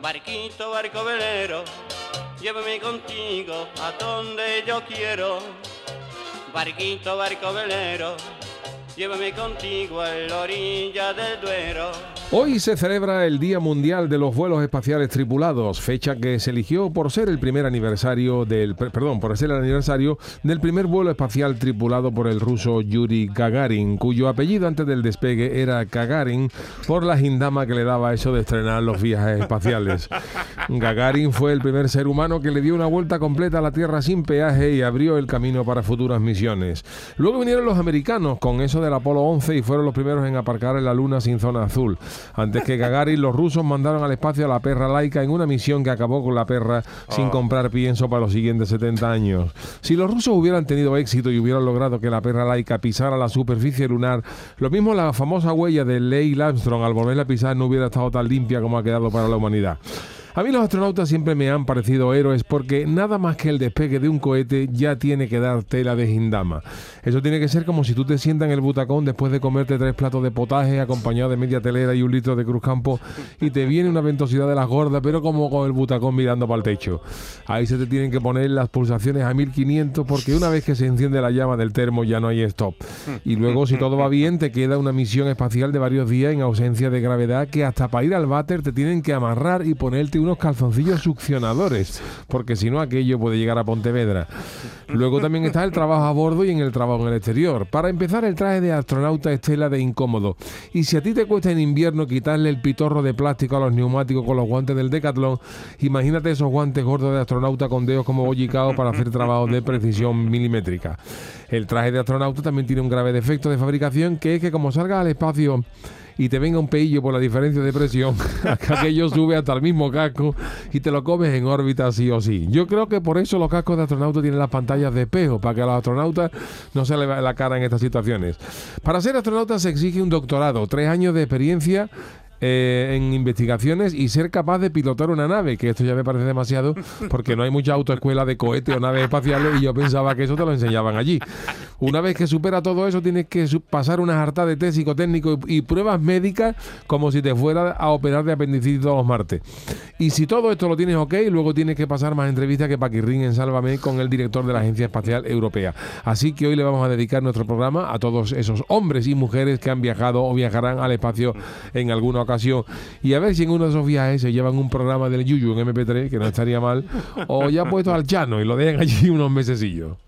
Barquito, barco velero, llévame contigo a donde yo quiero. Barquito, barco velero, llévame contigo a la orilla del Duero. Hoy se celebra el Día Mundial de los Vuelos Espaciales Tripulados, fecha que se eligió por ser el primer aniversario del perdón, por ser el aniversario del primer vuelo espacial tripulado por el ruso Yuri Gagarin, cuyo apellido antes del despegue era Gagarin por la gindama que le daba eso de estrenar los viajes espaciales. Gagarin fue el primer ser humano que le dio una vuelta completa a la Tierra sin peaje y abrió el camino para futuras misiones. Luego vinieron los americanos con eso del Apolo 11 y fueron los primeros en aparcar en la Luna sin zona azul. Antes que Gagarin, los rusos mandaron al espacio a la perra laica en una misión que acabó con la perra sin Oh. comprar pienso para los siguientes 70 años. Si los rusos hubieran tenido éxito y hubieran logrado que la perra laica pisara la superficie lunar, lo mismo la famosa huella de Neil Armstrong al volverla a pisar no hubiera estado tan limpia como ha quedado para la humanidad. A mí los astronautas siempre me han parecido héroes porque nada más que el despegue de un cohete ya tiene que dar tela de gindama. Eso tiene que ser como si tú te sientas en el butacón después de comerte tres platos de potaje acompañado de media telera y un litro de cruzcampo y te viene una ventosidad de las gordas, pero como con el butacón mirando para el techo. Ahí se te tienen que poner las pulsaciones a 1500 porque una vez que se enciende la llama del termo ya no hay stop. Y luego si todo va bien te queda una misión espacial de varios días en ausencia de gravedad que hasta para ir al váter te tienen que amarrar y ponerte unos calzoncillos succionadores, porque si no aquello puede llegar a Pontevedra. Luego también está el trabajo a bordo y en el trabajo en el exterior. Para empezar, el traje de astronauta es tela de incómodo. Y si a ti te cuesta en invierno quitarle el pitorro de plástico a los neumáticos con los guantes del Decathlon, imagínate esos guantes gordos de astronauta con dedos como bollicados para hacer trabajos de precisión milimétrica. El traje de astronauta también tiene un grave defecto de fabricación que es que como salga al espacio y te venga un peillo por la diferencia de presión, aquello sube hasta el mismo casco y te lo comes en órbita sí o sí. Yo creo que por eso los cascos de astronauta tienen las pantallas de espejo, para que a los astronautas no se le vea la cara en estas situaciones. Para ser astronauta se exige un doctorado, tres años de experiencia eh, en investigaciones y ser capaz de pilotar una nave, que esto ya me parece demasiado porque no hay mucha autoescuela de cohetes o naves espaciales y yo pensaba que eso te lo enseñaban allí. Una vez que supera todo eso tienes que pasar una harta de test psicotécnico y, y pruebas médicas como si te fuera a operar de apendicitis todos los martes. Y si todo esto lo tienes ok, luego tienes que pasar más entrevistas que Paquirrín en Sálvame con el director de la Agencia Espacial Europea. Así que hoy le vamos a dedicar nuestro programa a todos esos hombres y mujeres que han viajado o viajarán al espacio en alguna ocasión. Y a ver si en uno de esos viajes se llevan un programa del Yuyu en MP3, que no estaría mal, o ya puesto al llano y lo dejan allí unos mesecillos.